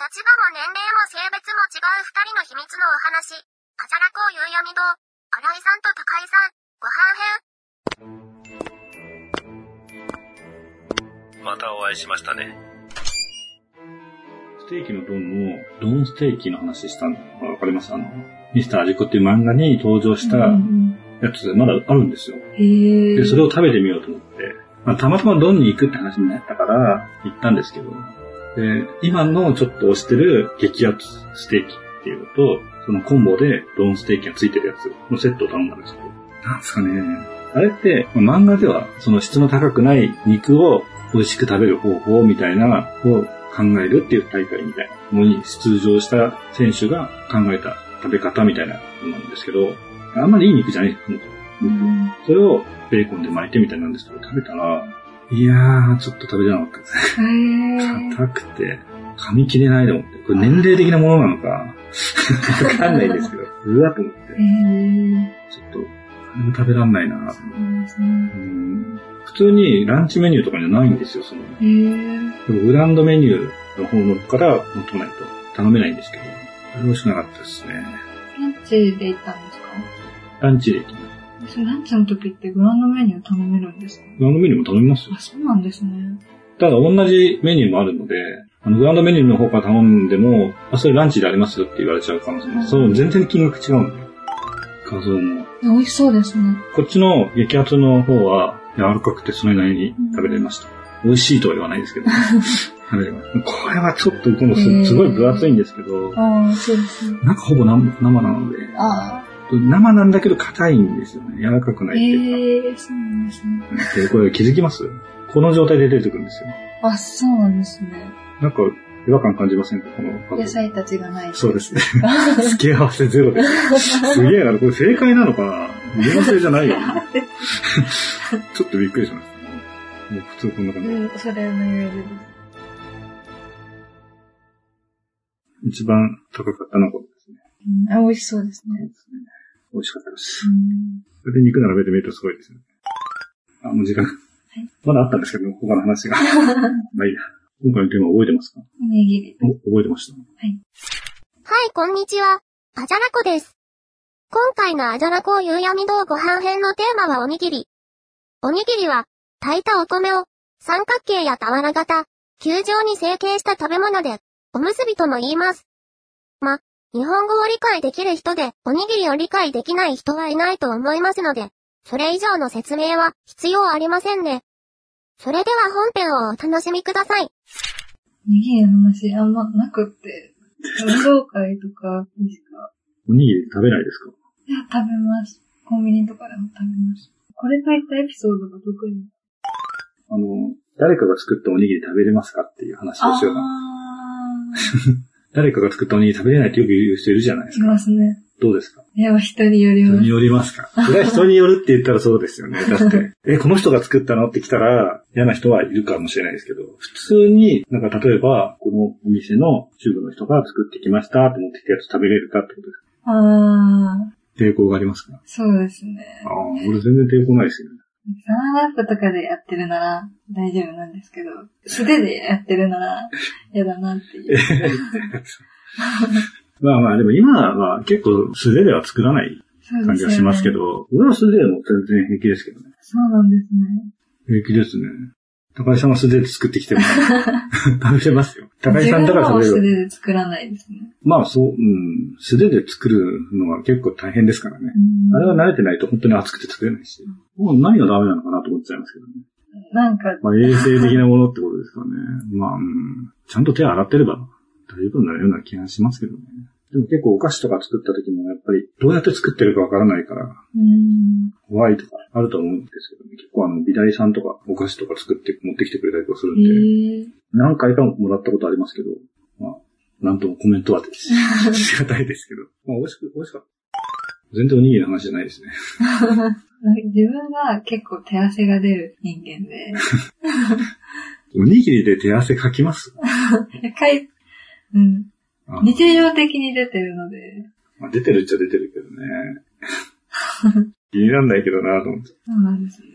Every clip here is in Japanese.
立場も年齢も性別も違う二人の秘密のお話。あじゃらこう夕闇堂。新井さんと高井さん、ご飯編。またお会いしましたね。ステーキのドンの、ドンステーキの話したのわかります？あの、ミスター味子っていう漫画に登場したうんやつまだあるんですよ。で、それを食べてみようと思って、まあ、たまたまドンに行くって話になったから行ったんですけど、で、今のちょっと推してる激アツステーキっていうのと、そのコンボでドンステーキがついてるやつのセットを頼んだんですけど、なんですかね。あれって、まあ漫画ではその質の高くない肉を美味しく食べる方法みたいなのを考えるっていう大会みたいなのに出場した選手が考えた食べ方みたいなのなんですけど、あんまりいい肉じゃないですうん。それをベーコンで巻いてみたいなんですけど、食べたら、いやー、ちょっと食べれなかったですね。硬くて、噛み切れないと思って。これ年齢的なものなのか、わかんないですけど、うわと思って。ちょっと、あれも食べらんないなと思って普通にランチメニューとかじゃないんですよ、その。でもグランドメニューの方のから求めないと頼めないんですけど、あれ美味しくなかったですね。ランチで行ったんですか？ランチで、それランチの時ってグランドメニュー頼めるんですか？グランドメニューも頼みますよあ、。そうなんですね。ただ同じメニューもあるので、あの、グランドメニューの方から頼んでも、あ、それランチでありますよって言われちゃうかもしれない。そう、全然金額違うんだよ。画像も。美味しそうですね。こっちの激アツの方は柔らかくてそれなりに食べれました。美味しいとは言わないですけど。食べれましたこれはちょっと、このすごい分厚いんですけど、ああ、そうですね。中ほぼ生生なので、あ生なんだけど硬いんですよね。柔らかくなあ、いっていうか。ええそうなんですね。で、これ気づきます？この状態で出てくるんですよ。あ、そうなんですね。なんか違和感感じませんか？この野菜たちがない。そうですね。付け合わせゼロです。すげえな。これ正解なのかな？見合わせじゃないよ、ね。ちょっとびっくりしましたね。もう普通こんな感じ。うん、それのようです。一番高かったのはこれですね。うん、あ、美味しそうですね。美味しかったです。うん。それで肉並べてみるとすごいですね。あ、もう時間。まだあったんですけど、他の話が。まあいいや。今回のテーマ覚えてますか？おにぎり。お覚えてました？はい、こんにちは。あじゃらこです。今回のあじゃらこ夕闇堂ご飯編のテーマはおにぎり。おにぎりは、炊いたお米を、三角形や俵型、球状に成形した食べ物で、おむすびとも言います。ま、日本語を理解できる人で、おにぎりを理解できない人はいないと思いますので、それ以上の説明は必要ありませんね。それでは本編をお楽しみください。おにぎりの話あんまなくって、運動会とかでしか？おにぎり食べないですか？いや、食べます。コンビニとかでも食べます。これといったエピソードが特に。あの、誰かが作ったおにぎり食べれますかっていう話をしようかな。あ誰かが作ったおにぎり食べれないってよく言う人いるじゃないでー、いすか。ますね。どうですか？いや、人によります人に。よりますか？それは人によるって言ったらそうですよね。だって、え、この人が作ったの？って来たら嫌な人はいるかもしれないですけど、普通に、なんか例えば、このお店の主婦の人が作ってきましたって持ってきたやつ食べれるかってことですあー、抵抗がありますか？そうですね。ああ、俺全然抵抗ないですよね。サランラップとかでやってるなら大丈夫なんですけど、素手でやってるなら嫌だなっていう。まあまあ、でも今は結構素手では作らない感じがしますけ。ど、俺は素手でも全然平気ですけどね。そうなんですね。平気ですね。高井さんは素手で作ってきても 食べれますよ。高井さんだから食べ自分のは素れる。手で作らないですね。まあそう、うん、素手で作るのは結構大変ですからね。うんあれは慣れてないと本当に熱くて作れないし。もう何がダメなのかなと思っちゃいますけどね。なんか、まあ衛生的なものってことですかね。まあ、うん、ちゃんと手洗ってれば大丈夫なような気がしますけどね。でも結構お菓子とか作った時もやっぱりどうやって作ってるかわからないからうん。怖いとかあると思うんですけどね。結構あの美大さんとかお菓子とか作って持ってきてくれたりとかするんで。何回かもらったことありますけど、まあ、なんともコメントは しがたいですけど。まあ美味しく、美味しかった。全然おにぎりの話じゃないですね。自分が結構手汗が出る人間で、おにぎりで手汗かきます？かい、うん。あ日常的に出てるので、まあ、出てるっちゃ出てるけどね。気になんないけどなと思って。そうなんですね。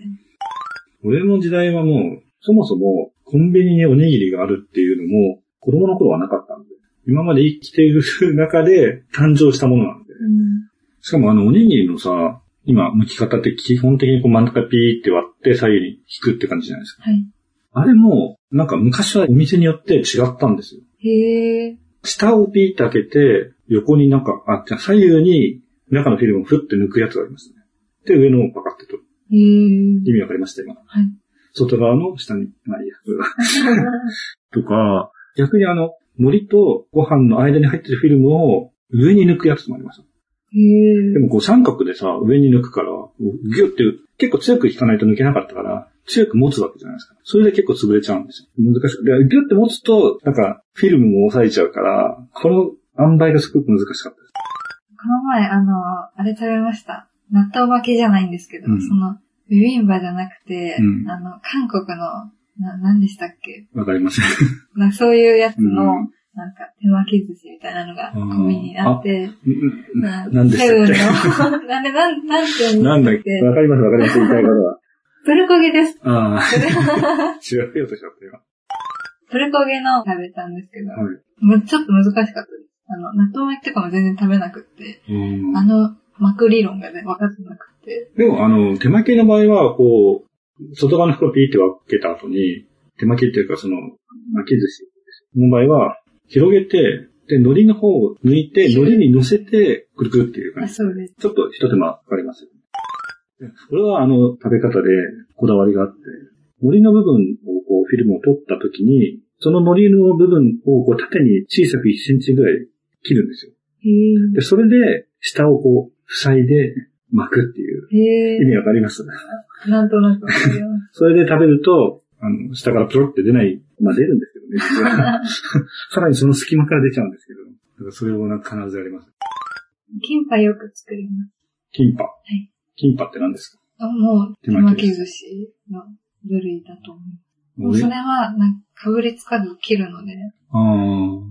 俺の時代はもう、そもそもコンビニにおにぎりがあるっていうのも、子供の頃はなかったんで。今まで生きている中で誕生したものなんで。うん。しかもあのおにぎりのさ、今、剥き方って基本的にこう真ん中ピーって割って左右に引くって感じじゃないですか。はい。あれも、なんか昔はお店によって違ったんですよ。へえ。下をピーって開けて、横になんか、あ、じゃあ左右に中のフィルムをふって抜くやつがありますね。で、上のをパカってと。へえ。意味わかりました今。はい。外側の下に、まあいいや。とか、逆にあの、海苔とご飯の間に入ってるフィルムを上に抜くやつもありました。でもこう三角でさ、上に抜くから、ギュッて結構強く引かないと抜けなかったから、強く持つわけじゃないですか。それで結構潰れちゃうんですよ。難しく。でギュッて持つと、なんか、フィルムも押さえちゃうから、この塩梅がすごく難しかったです。この前、あの、あれ食べました。納豆巻きじゃないんですけど、うんその、ビビンバじゃなくて、うんあの、韓国の、な、何でしたっけ？わかりません。なそういうやつの、うんなんか手巻き寿司みたいなのがうんコンビニにあって、うんななんでしたっけ？セブンの、なんで、なん、なんて言うんなんだっけ？わかりますわかります。言いたいことは。プルコギです。ああ。違うよとしちゃったよ。プルコギの食べたんですけど、はい。むちょっと難しかったです。あの、納豆巻きとかも全然食べなくって、うんあの、巻く理論がね、分かってなくて。でも、あの、手巻きの場合は、こう、外側の袋ピーって分けた後に、手巻きっていうか、その、巻き寿司の場合は、広げて、で、海苔の方を抜いて、海苔に乗せて、くるくるっていう感あ、じ。そうです。ちょっと一手間かかります。これは、あの、食べ方でこだわりがあって、海苔の部分をこう、フィルムを取った時に、その海苔の部分をこう、縦に小さく1センチぐらい切るんですよ。で、それで、下をこう、塞いで巻くっていうへ意味わかります？ーなんとなく。それで食べると、あの、下からプロって出ない、まあ出るんですけどね実は。さらにその隙間から出ちゃうんですけど、だからそれをなんか必ずやります。キンパよく作ります。キンパ。いキンパって何ですか？あもう、手手巻巻きき寿寿司の部類だと思う。ももううそれは、なんか、かぶりつかず切るので、あー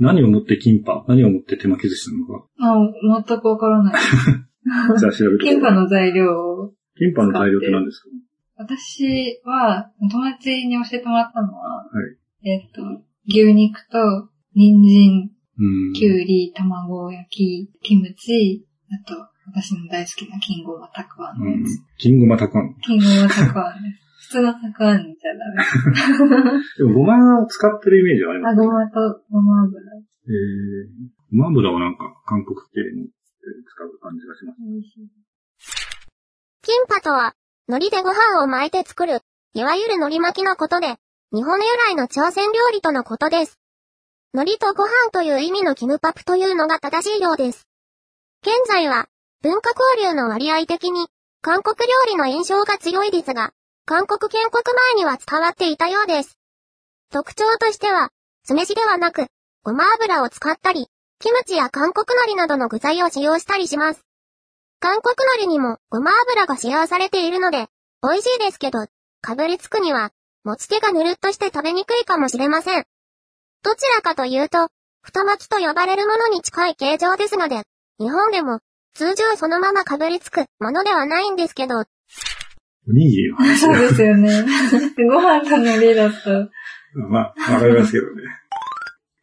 何をもってキンパ何をもって手巻き寿司なのか？あ全くわからない。じゃあ調べてキンパの材料を、キンパの材料って何ですか？私は、友達に教えてもらったのは、はい。えっと、牛肉と、人参、うん。きゅうり、卵焼き、キムチ、あと、私の大好きな金ごまたくあんのうんやつ。。キングマタカン。金ごまたくあんです。普通のたくあんじゃダメ。でもごまを使ってるイメージはありまあ、すね。ごまとごま油。えー、ごま油はなんか韓国系に使う感じがします。美味しい。キンパとは、海苔でご飯を巻いて作る、いわゆる海苔巻きのことで、日本由来の朝鮮料理とのことです。海苔とご飯という意味のキムパプというのが正しいようです。現在は、文化交流の割合的に、韓国料理の印象が強いですが、韓国建国前には伝わっていたようです。特徴としては、酢飯ではなく、ごま油を使ったり、キムチや韓国海苔などの具材を使用したりします。韓国海苔にもごま油が使用されているので、美味しいですけど、かぶりつくには、持ち手がぬるっとして食べにくいかもしれません。どちらかというと、太巻きと呼ばれるものに近い形状ですので、日本でも通常そのままかぶりつくものではないんですけど、おにぎりの話そうですよね。ご飯と海苔だと、まあ、わかりますけどね。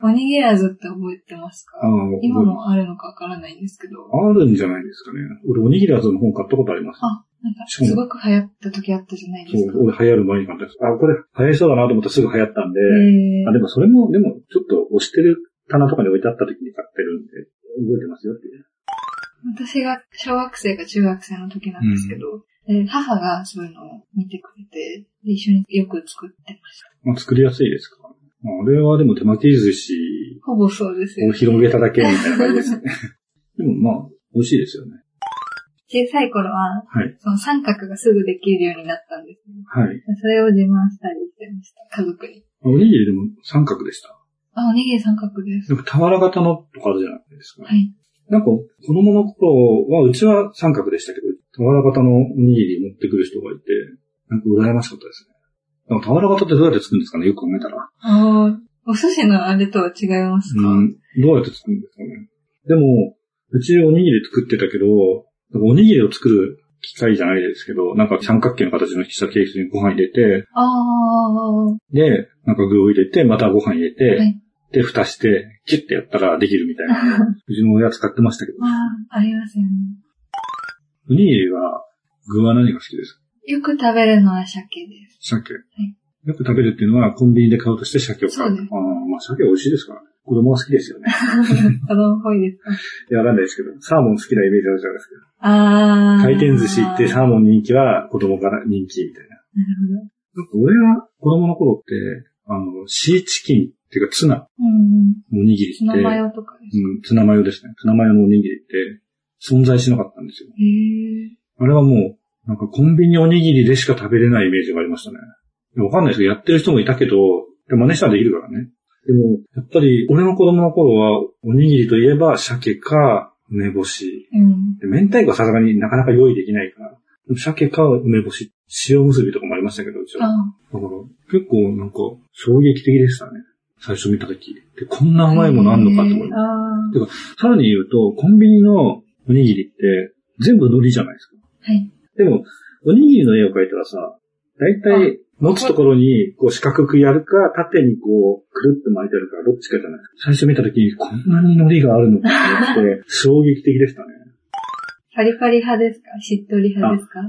おにぎらずって覚えてますか？今もあるのかわからないんですけど。あるんじゃないですかね。俺、おにぎらずの本買ったことあります。あ、なんか、すごく流行った時あったじゃないですか。そう、俺流行る前に買ったんです。あ、これ流行りそうだなと思ったらすぐ流行ったんで、えあ、でもそれも、でも、ちょっと押してる棚とかに置いてあった時に買ってるんで、覚えてますよっていう。私が小学生か中学生の時なんですけど、で母がそういうのを見てくれて、で一緒によく作ってました。まあ、作りやすいですか？まあ、あれはでも手巻き寿司ほぼそうですよ、を広げただけみたいな感じですよね。でもまあ、美味しいですよね。小さい頃は、はい。その三角がすぐできるようになったんですよ。はい。それを自慢したりしてました、家族に。おにぎりでも三角でした？あ、おにぎり三角です。なんか俵型のとかあるじゃないですか。はい。なんか、子供の頃は、うちは三角でしたけど、俵型のおにぎり持ってくる人がいて、なんか羨ましかったですね。なんか俵型ってどうやって作るんですかね？よく考えたら。ああ、お寿司のあれとは違いますか、うん。どうやって作るんですかね？でも、うちおにぎり作ってたけど、おにぎりを作る機械じゃないですけど、なんか三角形の形のしたケースにご飯入れて、ああ、はで、なんか具を入れて、またご飯入れて、はいで、蓋して、キュッてやったらできるみたいな。うちの親使ってましたけど。ああ、ありますよね。おにぎりは、具は何が好きですか？よく食べるのは鮭です。鮭。いよく食べるっていうのは、コンビニで買うとして鮭を買う。そうですああ、まあ鮭美味しいですからね。子供は好きですよね。子供っぽいですか？いや、わかんないですけど、サーモン好きなイメージあるじゃないですか。ああ。回転寿司行ってサーモン人気は子供から人気みたいな。なるほど。なんか俺が子供の頃って、あの、シーチキンっていうかツナうん。のおにぎりって、ツナマヨとかですか、うん、ツナマヨですね。ツナマヨのおにぎりって存在しなかったんですよ。あれはもう、なんかコンビニおにぎりでしか食べれないイメージがありましたね。わかんないですけど、やってる人もいたけど、で真似したらできるからね。でも、やっぱり、俺の子供の頃は、おにぎりといえば、鮭か、梅干し。うん。で明太子はさすがになかなか用意できないから、鮭か梅干し、塩結びとかもありましたけど、うちは。あだから、結構なんか、衝撃的でしたね。最初見たとき。で、こんなうまいものあんのかと思います。あさらに言うと、コンビニのおにぎりって、全部海苔じゃないですか。ー。はい。でも、おにぎりの絵を描いたらさ、だいたい持つところにこう四角くやるか、縦にこう、くるっと巻いてあるか、どっちかじゃない。最初見たときに、こんなに海苔があるのかと思って、衝撃的でしたね。パリパリ派ですか？しっとり派ですか？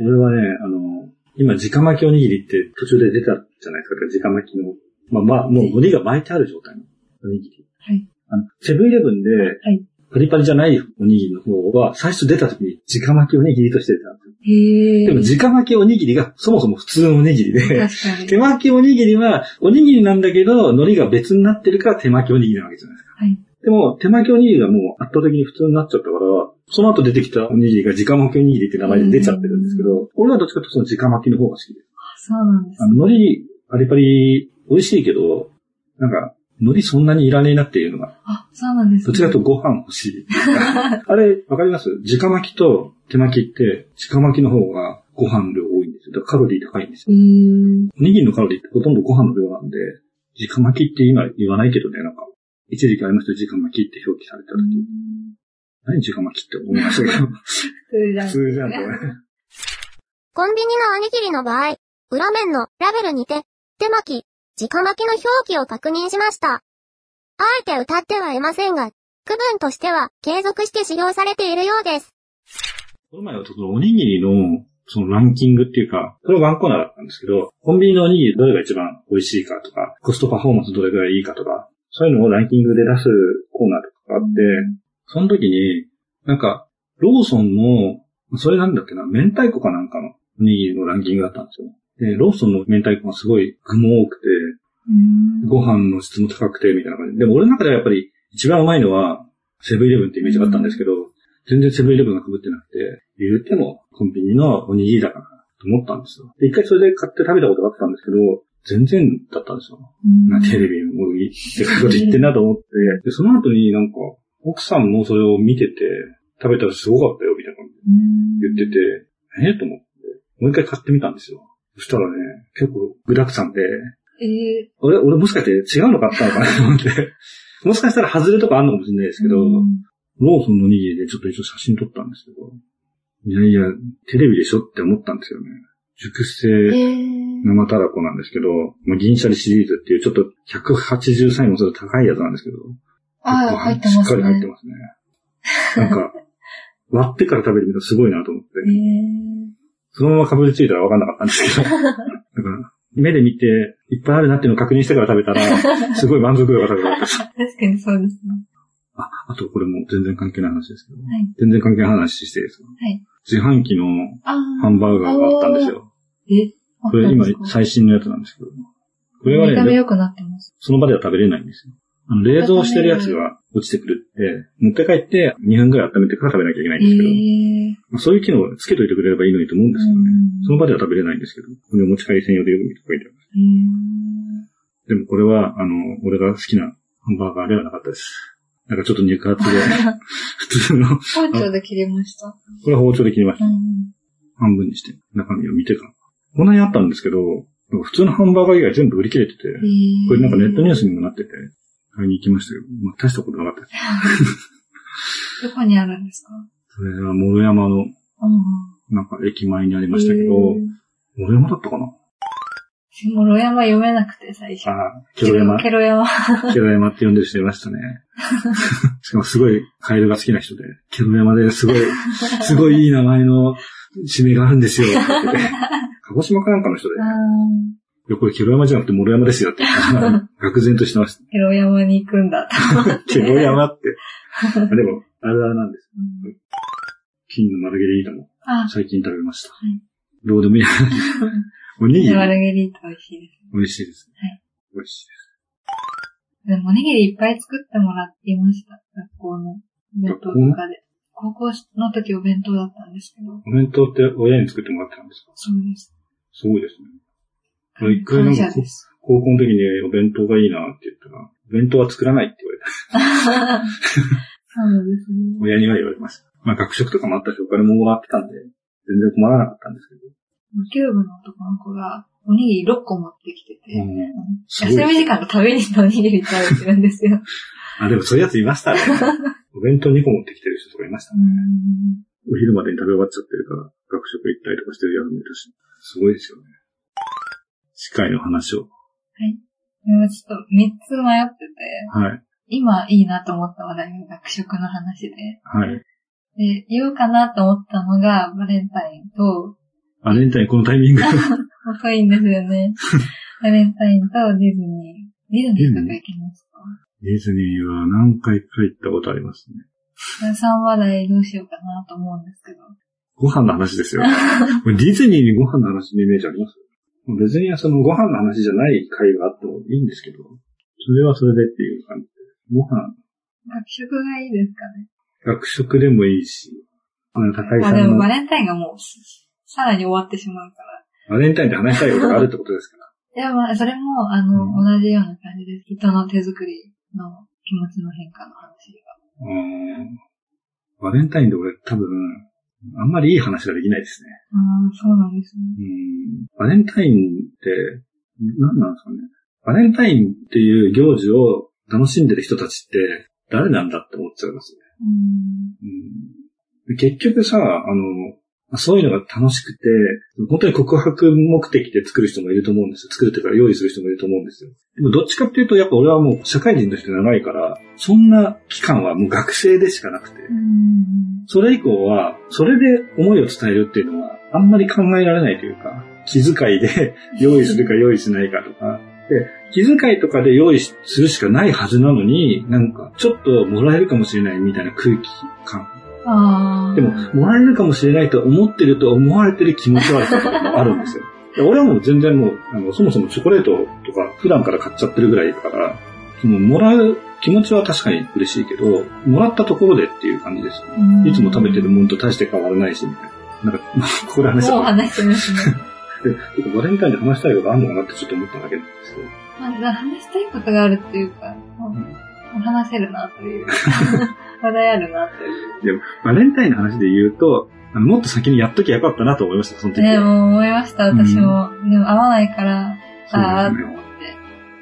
俺はね、あの、今、直巻きおにぎりって途中で出たじゃないですか、直巻きの。まあまあ、もう海苔が巻いてある状態のおにぎり。はい。あの、セブンイレブンで、はい。パリパリじゃないおにぎりの方は、最初出た時に直巻きおにぎりとして出たんですよ。へえ。でも直巻きおにぎりがそもそも普通のおにぎりで、手に。巻きおにぎりは、おにぎりなんだけど、海苔が別になってるから手巻きおにぎりなわけじゃないですか。はい。でも、手巻きおにぎりがもう圧倒的に普通になっちゃったから、その後出てきたおにぎりが直巻きおにぎりって名前で出ちゃってるんですけど、俺はどっちかというとその直巻きの方が好きです。あそうなんですあの、海苔、パリパリ、美味しいけど、なんか、海苔そんなにいらねえなっていうのが、あ、そうなんです、どっちかとご飯欲しい。あれ、わかります？直巻きと手巻きって、直巻きの方がご飯量多いんですよ。だからカロリー高いんですよ。おにぎりのカロリーってほとんどご飯の量なんで、直巻きって今言わないけどね、なんか、一時期ありましたよ直巻きって表記された時、何直巻きって思いましたけど、普通じゃん。普通じゃんとね。コンビニのおにぎりの場合、裏面のラベルにて、手巻き、直巻きの表記を確認しました。あえて歌ってはいませんが、区分としては継続して使用されているようです。この前はそのおにぎりのそのランキングっていうか、これワンコーナーだったんですけど、コンビニのおにぎりどれが一番美味しいかとか、コストパフォーマンスどれぐらいいいかとか、そういうのをランキングで出すコーナーとかがあって、その時に、なんか、ローソンの、それなんだっけな、明太子かなんかのおにぎりのランキングだったんですよ。で、ローソンの明太子がすごい具も多くて、ご飯の質も高くて、みたいな感じで。でも俺の中ではやっぱり一番うまいのは、セブンイレブンってイメージがあったんですけど、全然セブンイレブンが被ってなくて、言うてもコンビニのおにぎりだからと思ったんですよ。で、一回それで買って食べたことがあったんですけど、全然だったんですよ。なテレビもいいってこと言ってんなと思って、で、その後になんか、奥さんもそれを見てて、食べたらすごかったよ、みたいな感じで言ってて、ええと思って、もう一回買ってみたんですよ。そしたらね、結構具沢山で、ええ俺、俺もしかして違うの買ったのかなと思って。もしかしたら外れとかあんのかもしれないですけど、ローソンのおにぎりでちょっと一応写真撮ったんですけど、いやいや、テレビでしょって思ったんですよね。熟成え生たらこなんですけど、まあ、銀シャリシリーズっていうちょっと183円もする高いやつなんですけど、ああ、入ってますね。しっかり入ってますね。なんか、割ってから食べてみるとすごいなと思って、ええそのままかぶりついたらわかんなかったんですけど、だから目で見て、いっぱいあるなっていうのを確認してから食べたら、すごい満足度が高かったです。確かにそうですね。あ、あとこれも全然関係ない話ですけど、はい。全然関係ない話していいですか？はい。自販機の。ハンバーガーがあったんですよ。え？これ今最新のやつなんですけど、これはね、見た目良くなってます。その場では食べれないんですよ。冷蔵してるやつが落ちてくるって、持って帰って2分くらい温めてから食べなきゃいけないんえですけど、えまあそういう機能をつけといてくれればいいのにと思うんですけどね。その場では食べれないんですけど、これお持ち帰り専用でよく見て書いてあります。でもこれは、あの、俺が好きなハンバーガーではなかったです。なんかちょっと肉厚で、普通の、こ包丁で切りました。れは包丁で切りました。うん。半分にして、中身を見てから。こんなにあったんですけど、普通のハンバーガー以外全部売り切れてて、ええこれなんかネットニュースにもなってて、買いに行きましたけど、まあ、大したことなかったです。どこにあるんですか？それは、諸山の、うん。なんか駅前にありましたけど、ええ諸山だったかな？もろ山読めなくて、最初。ああ、ケロ山？ケロ山。ケロ山って呼んでる人いましたね。しかもすごいカエルが好きな人で、ケロ山ですごい、すごいいい名前の地名があるんですよ。鹿児島かなんかの人で、や、これケロ山じゃなくてモロ山ですよって、愕然としてました。ーケロ山に行くんだ。ケロ山って。あ でも、あれあれなんです。うん金のマルゲリータもあ、最近食べました。はいどうでもいい。おにぎりマルゲリータ美味しいです。美味しいです。はい美味しいです。でもおにぎりいっぱい作ってもらっていました。学校のお弁当とかで。高校の時お弁当だったんですけど。お弁当って親に作ってもらってたんですか？そうです。すごいですね。俺一回なんか。高校の時にお弁当がいいなって言ったら、お弁当は作らないって言われた。そうですね。親には言われました。まあ学食とかもあったし、お金ももらってたんで、全然困らなかったんですけど。野球部の男の子がおにぎり6個持ってきてて、うん休み時間のためにおにぎり食べてるんですよ。あ、でもそういうやついましたね。お弁当2個持ってきてる人とかいましたう。んお昼までに食べ終わっちゃってるから、学食行ったりとかしてるやつもいたし。すごいですよね。次回の話を。でもちょっと3つ迷ってて、はい。今いいなと思った話題が学食の話で、はい。で、言おうかなと思ったのがバレンタインと、バレンタインこのタイミング。遅いんですよね。バレンタインとディズニー。ディズニーとか行きますか？ディズニーは何回か行ったことありますね。3話題どうしようかなと思うんですけど。ご飯の話ですよ。ディズニーにご飯の話のイメージあります？別にそのご飯の話じゃない回があってもいいんですけど、それはそれでっていう感じで。ご飯、学食がいいですかね。学食でもいいし、あの高井あ、でもバレンタインがもう、さらに終わってしまうから。バレンタインで話したいことがあるってことですから。いや、まあ、それも、あの、う同じような感じです。人の手作りの気持ちの変化の話が。うーんバレンタインで俺多分、あんまりいい話ができないですね。ああ、そうなんですね。うんバレンタインって、何なんですかね。バレンタインっていう行事を楽しんでる人たちって誰なんだって思っちゃいますね。うん。うん結局さ、あの、そういうのが楽しくて、本当に告白目的で作る人もいると思うんですよ。作るっていうか用意する人もいると思うんですよ。でもどっちかっていうと、やっぱ俺はもう社会人として長いから、そんな期間はもう学生でしかなくて、うん。それ以降は、それで思いを伝えるっていうのは、あんまり考えられないというか、気遣いで 用意するか用意しないかとか、で、気遣いとかで用意するしかないはずなのに、なんか、ちょっともらえるかもしれないみたいな空気感。ああ。でも、もらえるかもしれないと思ってると思われてる気持ち悪さとかもあるんですよ。で俺はもう全然もう、あの、そもそもチョコレートとか普段から買っちゃってるぐらいだから、そのもらう気持ちは確かに嬉しいけど、もらったところでっていう感じですよね。うんいつも食べてるものと大して変わらないし、みたいな。なんか、ここで話しちゃもう。話してますね。バレンタインで話したいことあるのかなってちょっと思っただけなんですけど。まあ、話したいことがあるっていうか、もうもう話せるなという。話題あるなという。でも、バレンタインの話で言うと、あのもっと先にやっときゃよかったなと思いました、その時は。ねもう思いました、私も。でも合わないから、そうああ、ですねと思って。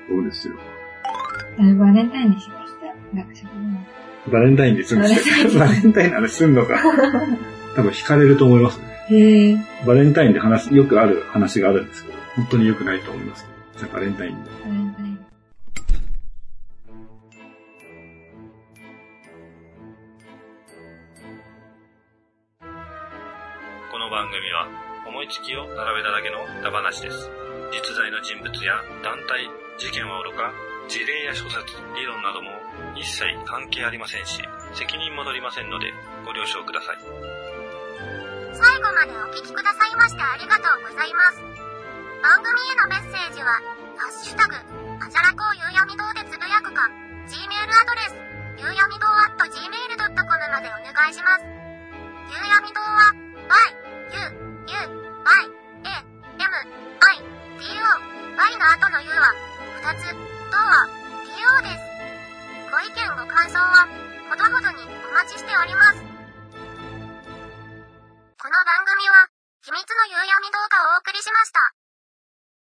そうですよ。えバレンタインにしました。学食の。バレンタインでするんですよ。バ バレンタインの話すんのか。多分惹かれると思いますね。へえ。バレンタインで話、よくある話があるんですけど、本当に良くないと思います。じゃあバレンタインで。思いつきを並べただけのダ話です。実在の人物や団体、事件はおろか、事例や諸説、理論なども一切関係ありませんし、責任も取りませんのでご了承ください。最後までお聞きくださいましてありがとうございます。番組へのメッセージは、ハッシュタグ、あじゃらこうゆうやみ堂でつぶやくか、Gmail アドレス、ゆうやみ堂 at gmail.com までお願いします。ゆうやみ堂は、y, u, u, y, a, m, i, d, o, y の後の u は、2つ、とは、d, o です。ご意見ご感想は、ほどほどにお待ちしております。この番組は、秘密の夕闇動画をお送りしました。